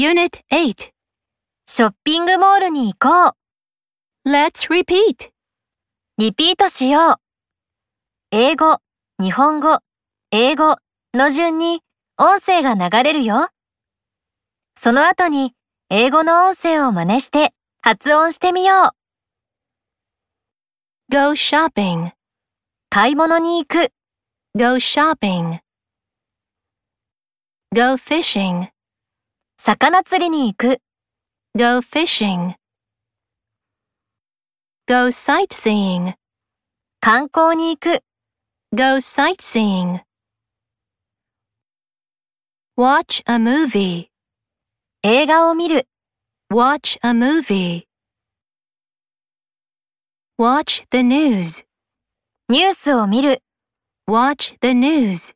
Unit 8. ショッピングモールに行こう。Let's repeat. リピートしよう。英語、日本語、英語の順に音声が流れるよ。その後に英語の音声を真似して発音してみよう。Go shopping. 買い物に行く、Go shopping. Go fishing. 魚釣りに行く、Go fishing. Go sightseeing. 観光に行く、Go sightseeing. Watch a movie. 映画を見る、Watch a movie. Watch the news. ニュースを見る、Watch the news.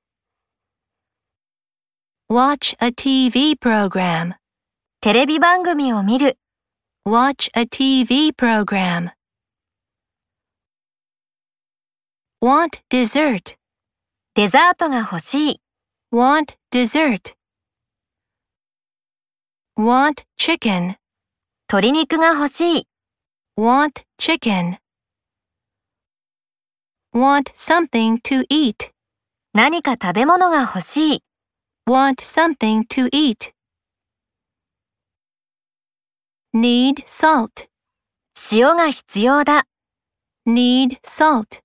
Watch a TV program. テレビ番組を見る、Watch a TV program. Want dessert. デザートが欲しい、Want dessert. Want chicken. 鶏肉が欲しい、Want chicken. Want something to eat. 何か食べ物が欲しい、Want something to eat. Need salt. 塩が必要だ、 Need salt.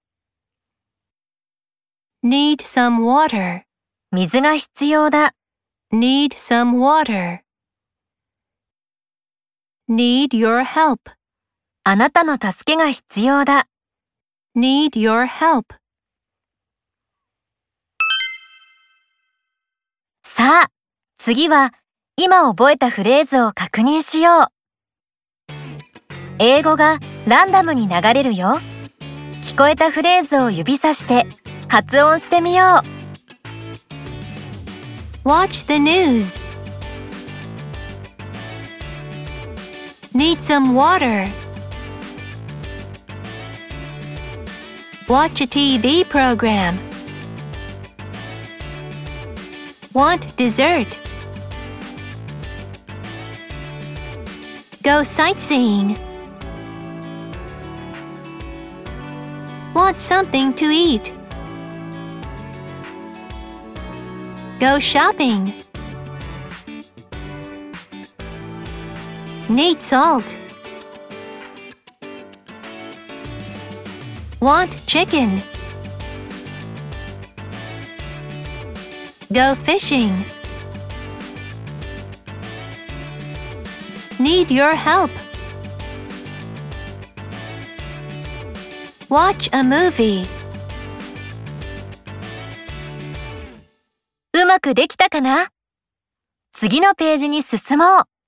Need some water. 水が必要だ、 Need some water. Need your help. あなたの助けが必要だ。 Need your help. さあ、次は今覚えたフレーズを確認しよう。英語がランダムに流れるよ。聞こえたフレーズを指さして発音してみよう。Watch the news. Need some water. Watch a TV program. Want dessert. Go sightseeing. Want something to eat. Go shopping. Need salt. Want chicken. Go fishing. Need your help. Watch a movie. うまくできたかな次のページに進もう。